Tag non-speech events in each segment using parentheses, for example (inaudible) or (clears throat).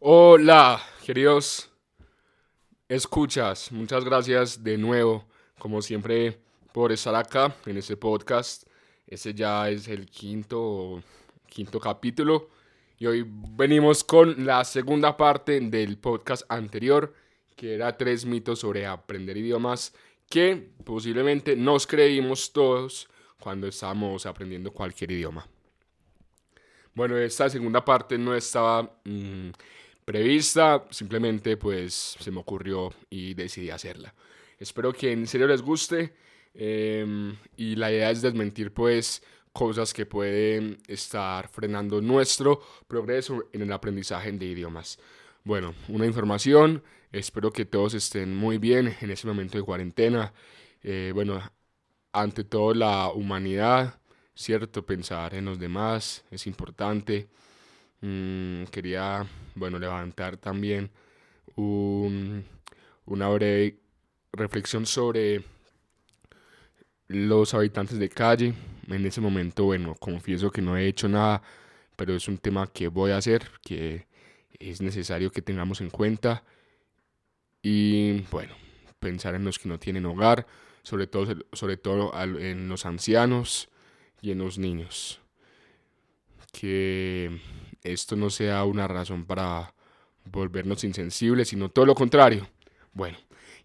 Hola, queridos escuchas. Muchas gracias de nuevo, como siempre, por estar acá en este podcast. Ese ya es el quinto, quinto capítulo. Y hoy venimos con la segunda parte del podcast anterior, que era tres mitos sobre aprender idiomas que posiblemente nos creímos todos cuando estábamos aprendiendo cualquier idioma. Bueno, esta segunda parte no estaba mm, prevista, simplemente pues se me ocurrió y decidí hacerla. Espero que en serio les guste em, y la idea es desmentir pues cosas que pueden estar frenando nuestro progreso en el aprendizaje de idiomas. Bueno, una información, espero que todos estén muy bien en ese momento de cuarentena. Eh, bueno, ante todo la humanidad, ¿cierto? Pensar en los demás es importante. Mm, quería, bueno, levantar también una breve reflexión sobre los habitantes de calle. En ese momento, bueno, confieso que no he hecho nada, pero es un tema que voy a hacer, que es necesario que tengamos en cuenta. Y bueno, pensar en los que no tienen hogar, sobre todo, sobre todo en los ancianos y en los niños. Que esto no sea una razón para volvernos insensibles, sino todo lo contrario. Bueno,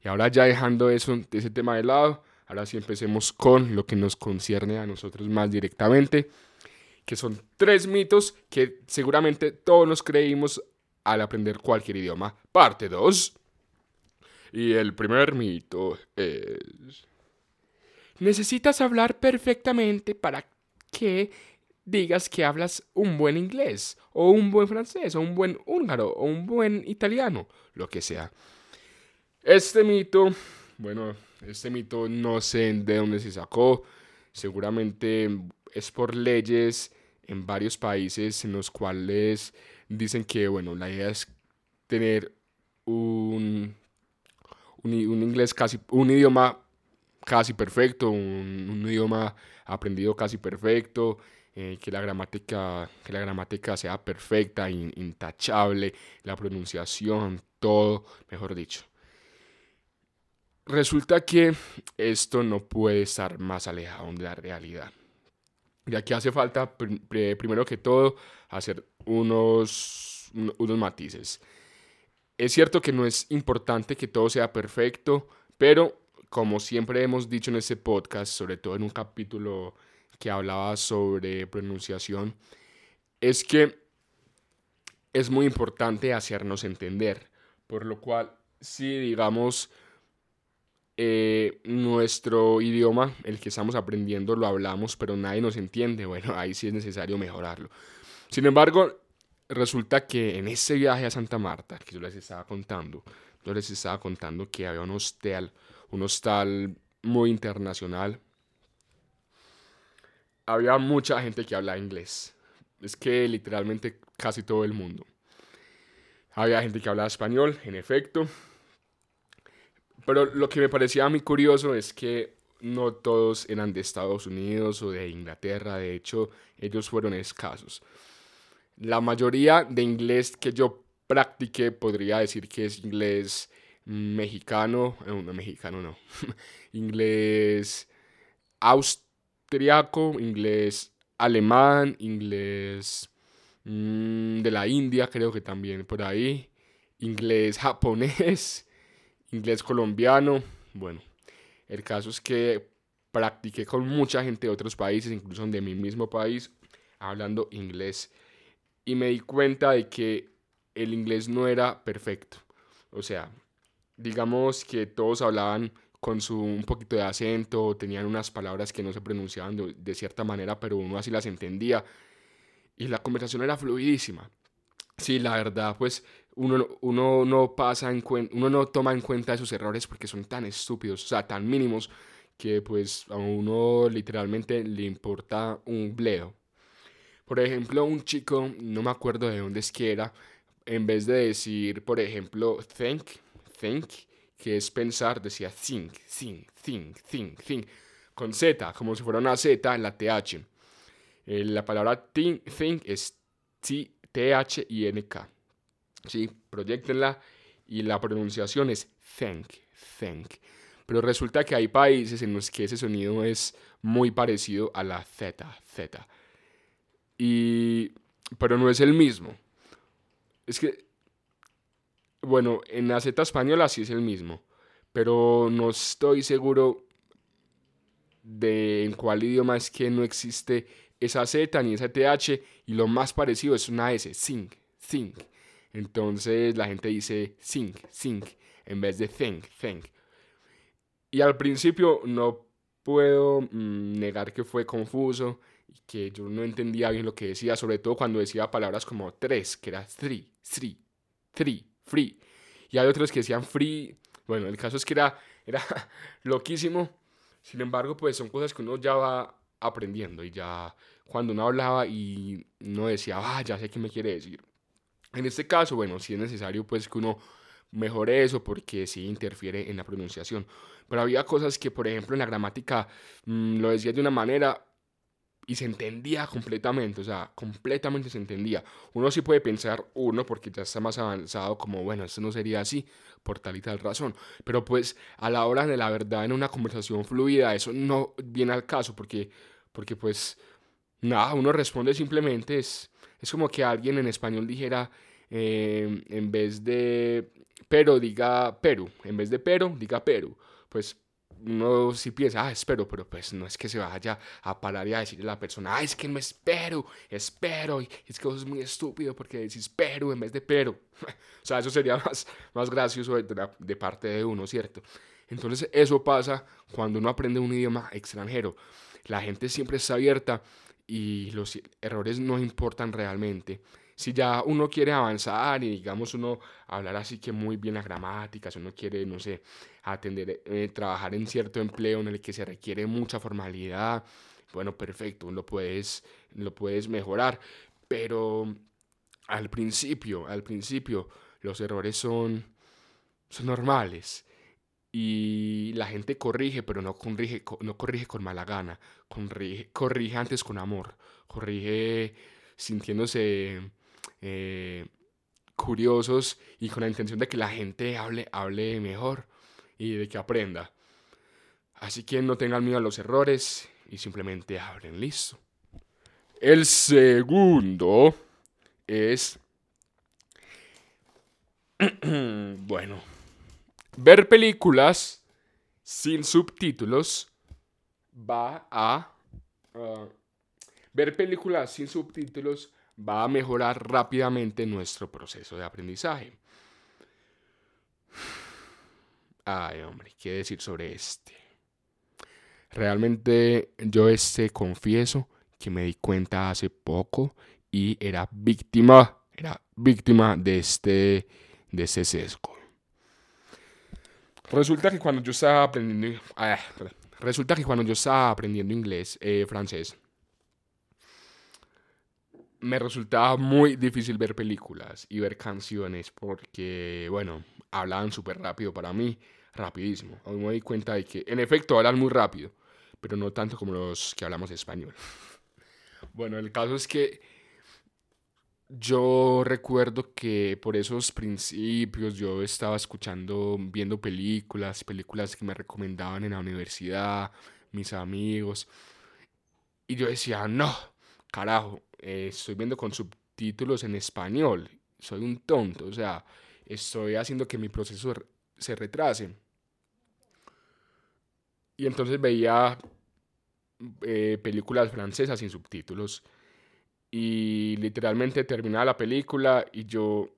y ahora ya dejando eso, ese tema de lado, ahora sí empecemos con lo que nos concierne a nosotros más directamente, que son tres mitos que seguramente todos nos creímos al aprender cualquier idioma. Parte 2. Y el primer mito es... Necesitas hablar perfectamente para que digas que hablas un buen inglés, o un buen francés, o un buen húngaro, o un buen italiano, lo que sea. Este mito, bueno, este mito no sé de dónde se sacó, seguramente es por leyes en varios países en los cuales dicen que, bueno, la idea es tener un, un, inglés casi, un idioma casi perfecto, un, idioma aprendido casi perfecto, eh, que, la gramática, que la gramática sea perfecta, intachable, la pronunciación, todo, mejor dicho. Resulta que esto no puede estar más alejado de la realidad. Y aquí hace falta, primero que todo, hacer unos, unos matices. Es cierto que no es importante que todo sea perfecto, pero como siempre hemos dicho en este podcast, sobre todo en un capítulo que hablaba sobre pronunciación, es que es muy importante hacernos entender, por lo cual si digamos eh, nuestro idioma, el que estamos aprendiendo, lo hablamos, pero nadie nos entiende, (laughs) bueno, ahí sí es necesario mejorarlo. Sin embargo, resulta que en ese viaje a Santa Marta, que yo les estaba contando, yo les estaba contando que había un hostal, un hostal muy internacional. Había mucha gente que hablaba inglés. Es que literalmente casi todo el mundo. Había gente que hablaba español, en efecto. Pero lo que me parecía muy curioso es que no todos eran de Estados Unidos o de Inglaterra. De hecho, ellos fueron escasos. La mayoría de inglés que yo practiqué podría decir que es inglés mexicano, eh, no mexicano no, (laughs) inglés austriaco, inglés alemán, inglés mm, de la India creo que también por ahí, inglés japonés, (laughs) inglés colombiano, bueno, el caso es que practiqué con mucha gente de otros países, incluso de mi mismo país, hablando inglés y me di cuenta de que el inglés no era perfecto. O sea, digamos que todos hablaban con su un poquito de acento, tenían unas palabras que no se pronunciaban de, cierta manera, pero uno así las entendía. Y la conversación era fluidísima. Sí, la verdad, pues uno, uno no pasa en uno no toma en cuenta esos errores porque son tan estúpidos, o sea, tan mínimos, que pues a uno literalmente le importa un bledo. Por ejemplo, un chico, no me acuerdo de dónde es que era, en vez de decir, por ejemplo, think, think, que es pensar, decía think, think, think, think, think, con Z, como si fuera una Z en la TH. Eh, la palabra think, think es T-H-I-N-K. Sí, proyectenla y la pronunciación es thank, thank. Pero resulta que hay países en los que ese sonido es muy parecido a la Z, Z. Y, pero no es el mismo. Es que, bueno, en la Z española sí es el mismo, pero no estoy seguro de en cuál idioma es que no existe esa Z ni esa TH y lo más parecido es una S, think, think. Entonces la gente dice think, think en vez de think, think. Y al principio no puedo mm, negar que fue confuso y que yo no entendía bien lo que decía, sobre todo cuando decía palabras como tres, que era three, three, three, free. Y hay otros que decían free. Bueno, el caso es que era, (laughs) era loquísimo. Sin embargo, pues son cosas que uno ya va aprendiendo y ya cuando uno hablaba y no decía, ah, ya sé qué me quiere decir. En este caso, bueno, sí es necesario pues que uno mejore eso porque sí interfiere en la pronunciación. Pero había cosas que, por ejemplo, en la gramática mm, lo decía de una manera y se entendía completamente, o sea, completamente se entendía. Uno sí puede pensar uno porque ya está más avanzado como, bueno, esto no sería así por tal y tal razón, pero pues a la hora de la verdad en una conversación fluida eso no viene al caso porque, porque pues nada, uno responde simplemente, es, es como que alguien en español dijera, eh, en vez de pero diga Perú, en vez de pero diga Perú, pues uno sí piensa, ah, espero, pero pues no es que se vaya a parar y a decirle a la persona, ah, es que no espero, espero, y es que es muy estúpido porque decís pero en vez de pero. (laughs) o sea, eso sería (laughs) más, más gracioso de, de parte de uno, ¿cierto? Entonces eso pasa cuando uno aprende un idioma extranjero. La gente siempre está abierta y los errores no importan realmente si ya uno quiere avanzar y digamos uno hablar así que muy bien la gramática, si uno quiere, no sé, atender, eh, trabajar en cierto empleo en el que se requiere mucha formalidad, bueno, perfecto, lo puedes, lo puedes mejorar, pero al principio, al principio, los errores son, son normales y la gente corrige, pero no corrige, no corrige con mala gana, corrige, corrige antes con amor, corrige sintiéndose eh, curiosos y con la intención de que la gente hable, hable mejor y de que aprenda. Así que no tengan miedo a los errores y simplemente hablen listo. El segundo es, (clears throat) bueno, ver películas sin subtítulos va a... Uh, ver películas sin subtítulos va a mejorar rápidamente nuestro proceso de aprendizaje. Ay, hombre, ¿qué decir sobre este? Realmente yo este confieso que me di cuenta hace poco y era víctima, era víctima de este, de este sesgo. Resulta que cuando yo estaba aprendiendo, ah, resulta que cuando yo estaba aprendiendo inglés, eh, francés, me resultaba muy difícil ver películas y ver canciones porque, bueno, hablaban súper rápido para mí, rapidísimo. Hoy me di cuenta de que, en efecto, hablan muy rápido, pero no tanto como los que hablamos español. (laughs) bueno, el caso es que yo recuerdo que por esos principios yo estaba escuchando, viendo películas, películas que me recomendaban en la universidad, mis amigos, y yo decía, no, carajo, eh, estoy viendo con subtítulos en español, soy un tonto, o sea, estoy haciendo que mi proceso se retrase. Y entonces veía eh, películas francesas sin subtítulos y literalmente terminaba la película y yo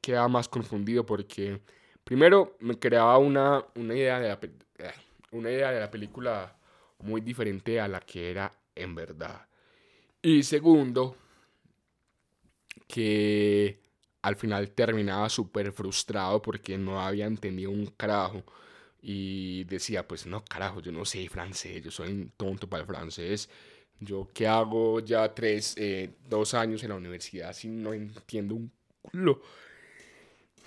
quedaba más confundido porque primero me creaba una, una, idea de eh, una idea de la película muy diferente a la que era en verdad. Y segundo, que al final terminaba súper frustrado porque no había entendido un carajo. Y decía, pues no, carajo, yo no sé francés, yo soy un tonto para el francés. Yo que hago ya tres, eh, dos años en la universidad si no entiendo un culo.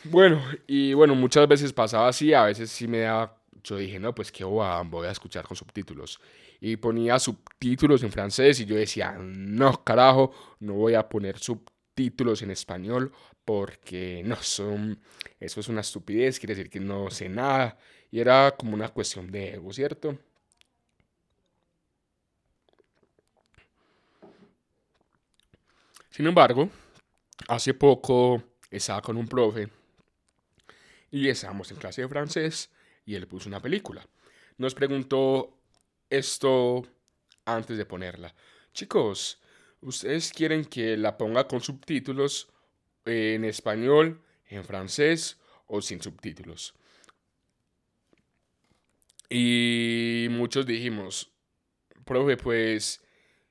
Bueno, y bueno, muchas veces pasaba así, a veces sí me daba, yo dije, no, pues qué voy a escuchar con subtítulos y ponía subtítulos en francés y yo decía, no, carajo, no voy a poner subtítulos en español porque no son, eso es una estupidez, quiere decir que no sé nada. Y era como una cuestión de ego, ¿cierto? Sin embargo, hace poco estaba con un profe y estábamos en clase de francés y él puso una película. Nos preguntó esto antes de ponerla. Chicos, ¿ustedes quieren que la ponga con subtítulos en español, en francés o sin subtítulos? Y muchos dijimos, profe, pues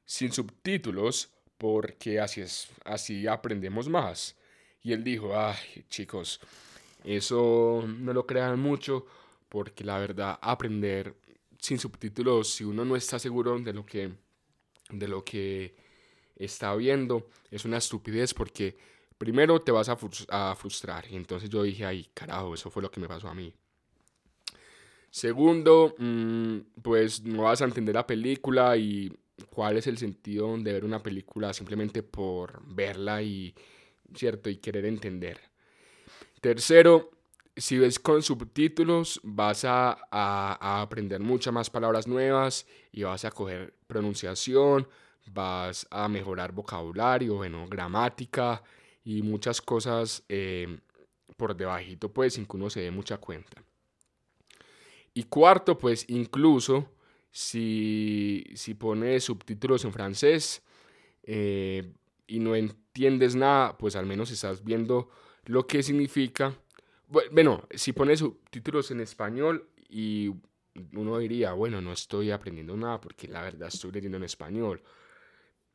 sin subtítulos, porque así es, así aprendemos más. Y él dijo, ay, chicos, eso no lo crean mucho, porque la verdad, aprender sin subtítulos, si uno no está seguro de lo que, de lo que está viendo, es una estupidez porque primero te vas a, frustrar. Y entonces yo dije, ay, carajo, eso fue lo que me pasó a mí. Segundo, mm, pues no vas a entender la película y cuál es el sentido de ver una película simplemente por verla y, ¿cierto? y querer entender. Tercero, si ves con subtítulos vas a, a, aprender muchas más palabras nuevas y vas a coger pronunciación, vas a mejorar vocabulario, bueno, gramática y muchas cosas eh, por debajito, pues sin que uno se dé mucha cuenta. Y cuarto, pues incluso si, si pones subtítulos en francés eh, y no entiendes nada, pues al menos estás viendo lo que significa. Bueno, si pones subtítulos en español y uno diría, bueno, no estoy aprendiendo nada porque la verdad estoy leyendo en español.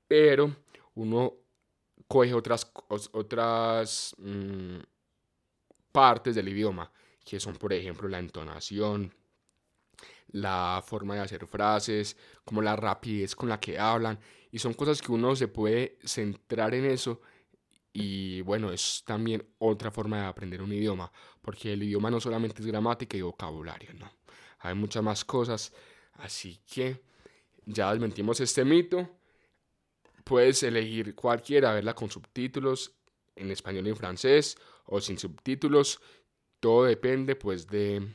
Pero uno coge otras, otras mm, partes del idioma, que son, por ejemplo, la entonación, la forma de hacer frases, como la rapidez con la que hablan. Y son cosas que uno se puede centrar en eso. Y bueno, es también otra forma de aprender un idioma, porque el idioma no solamente es gramática y vocabulario, no. Hay muchas más cosas. Así que ya desmentimos este mito. Puedes elegir cualquiera, verla con subtítulos en español y en francés o sin subtítulos. Todo depende pues de,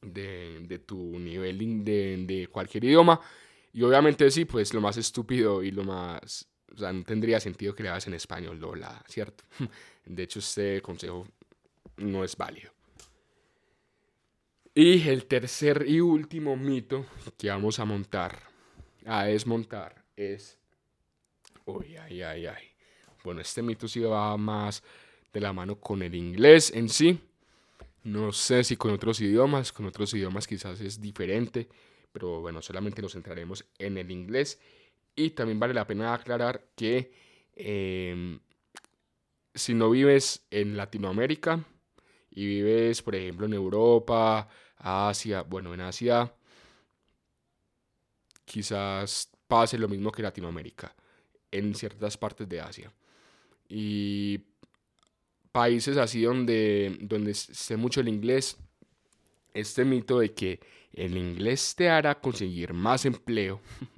de, tu nivel de, de, cualquier idioma. Y obviamente sí, pues lo más estúpido y lo más... O sea, no tendría sentido que le hagas en español, Lola, ¿cierto? (laughs) De hecho, este consejo no es válido. Y el tercer y último mito que vamos a montar, a desmontar, es... Uy, ay, ay, ay. Bueno, este mito sí va más de la mano con el inglés en sí. No sé si con otros idiomas, con otros idiomas quizás es diferente, pero bueno, solamente nos centraremos en el inglés. Y también vale la pena aclarar que em, si no vives en Latinoamérica y vives, por ejemplo, en Europa, Asia, bueno, en Asia quizás pase lo mismo que Latinoamérica, en ciertas partes de Asia. Y países así donde, donde sé mucho el inglés, este mito de que el inglés te hará conseguir más empleo (laughs)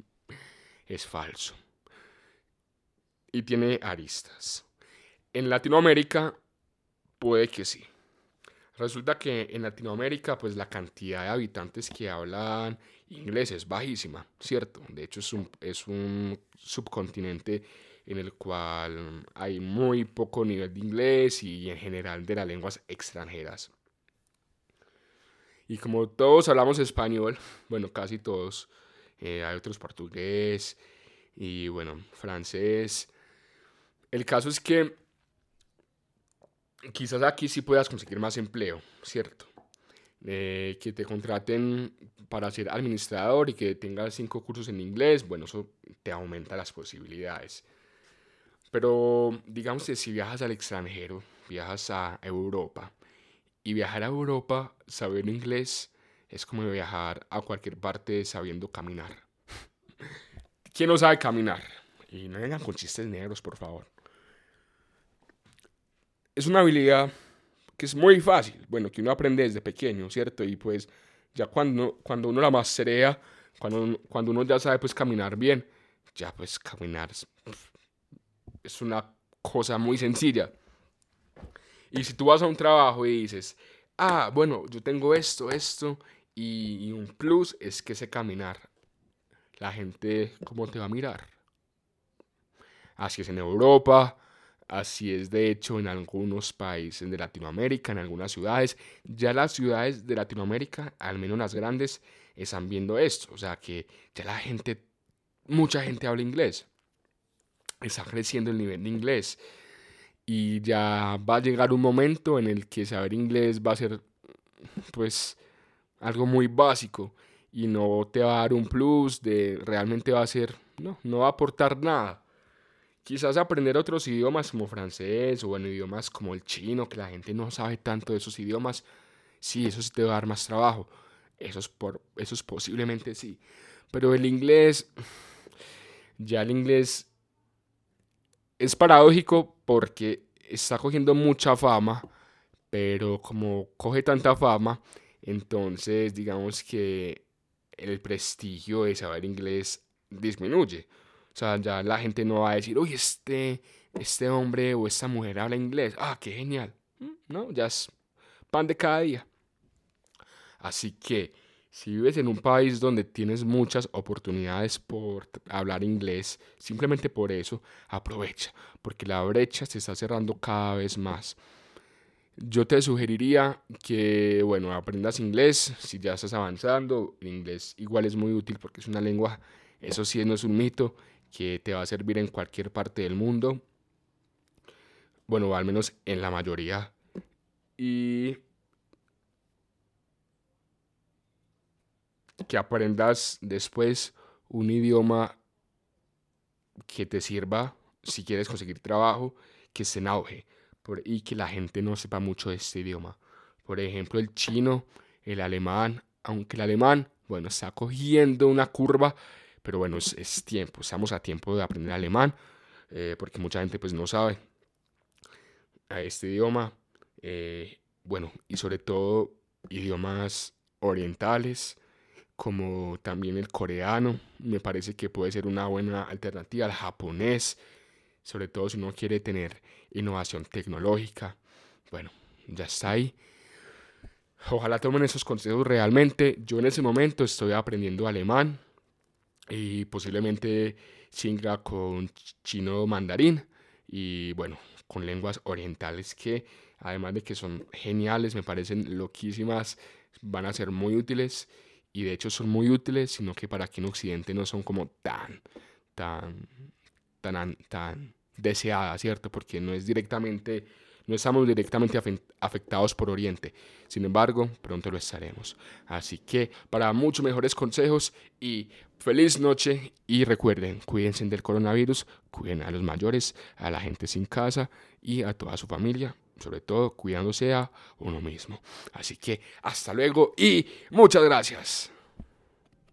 es falso. Y tiene aristas. En Latinoamérica puede que sí. Resulta que en Latinoamérica pues la cantidad de habitantes que hablan inglés es bajísima, ¿cierto? De hecho es un, es un subcontinente en el cual hay muy poco nivel de inglés y en general de las lenguas extranjeras. Y como todos hablamos español, (laughs) bueno, casi todos, eh, hay otros portugués y bueno, francés. El caso es que quizás aquí sí puedas conseguir más empleo, ¿cierto? Eh, que te contraten para ser administrador y que tengas cinco cursos en inglés, bueno, eso te aumenta las posibilidades. Pero digamos que si viajas al extranjero, viajas a Europa, y viajar a Europa sabiendo inglés es como viajar a cualquier parte sabiendo caminar. (laughs) ¿Quién no sabe caminar? Y no vengan con chistes negros, por favor. Es una habilidad que es muy fácil, bueno, que uno aprende desde pequeño, ¿cierto? Y pues ya cuando, cuando uno la masterea, cuando, cuando uno ya sabe pues caminar bien, ya pues caminar es una cosa muy sencilla. Y si tú vas a un trabajo y dices, ah, bueno, yo tengo esto, esto, y, un plus es que sé caminar. La gente, ¿cómo te va a mirar? Así es en Europa, así es de hecho en algunos países de Latinoamérica, en algunas ciudades. Ya las ciudades de Latinoamérica, al menos las grandes, están viendo esto. O sea que ya la gente, mucha gente habla inglés. Está creciendo el nivel de inglés. Y ya va a llegar un momento en el que saber inglés va a ser, pues, algo muy básico y no te va a dar un plus de realmente va a ser, no, no va a aportar nada. Quizás aprender otros idiomas como francés o bueno, idiomas como el chino, que la gente no sabe tanto de esos idiomas, sí, eso sí te va a dar más trabajo. Eso es, por, eso es posiblemente sí. Pero el inglés, ya el inglés es paradójico porque está cogiendo mucha fama, pero como coge tanta fama, entonces digamos que el prestigio de saber inglés disminuye. O sea, ya la gente no va a decir, uy, este, este hombre o esta mujer habla inglés. Ah, qué genial. Mm, no, ya es pan de cada día. Así que si vives en un país donde tienes muchas oportunidades por hablar inglés, simplemente por eso, aprovecha, porque la brecha se está cerrando cada vez más. Yo te sugeriría que, bueno, aprendas inglés, si ya estás avanzando, el inglés igual es muy útil porque es una lengua, eso sí no es un mito, que te va a servir en cualquier parte del mundo, bueno, al menos en la mayoría. Y que aprendas después un idioma que te sirva si quieres conseguir trabajo, que esté en auge y que la gente no sepa mucho de este idioma. Por ejemplo, el chino, el alemán, aunque el alemán, bueno, está cogiendo una curva, pero bueno, es, tiempo, estamos a tiempo de aprender alemán, eh, porque mucha gente pues no sabe a este idioma, eh, bueno, y sobre todo idiomas orientales, como también el coreano, me parece que puede ser una buena alternativa, el japonés, sobre todo si uno quiere tener innovación tecnológica. Bueno, ya está ahí. Ojalá tomen esos consejos realmente. Yo en ese momento estoy aprendiendo alemán y posiblemente chinga con chino mandarín y bueno, con lenguas orientales que además de que son geniales, me parecen loquísimas, van a ser muy útiles y de hecho son muy útiles, sino que para aquí en Occidente no son como tan, tan, tan, tan deseadas, ¿cierto? Porque no es directamente, no estamos directamente afectados por Oriente. Sin embargo, pronto lo estaremos. Así que para muchos mejores consejos y feliz noche y recuerden, cuídense del coronavirus, cuiden a los mayores, a la gente sin casa y a toda su familia sobre todo cuidándose a uno mismo. Así que hasta luego y muchas gracias.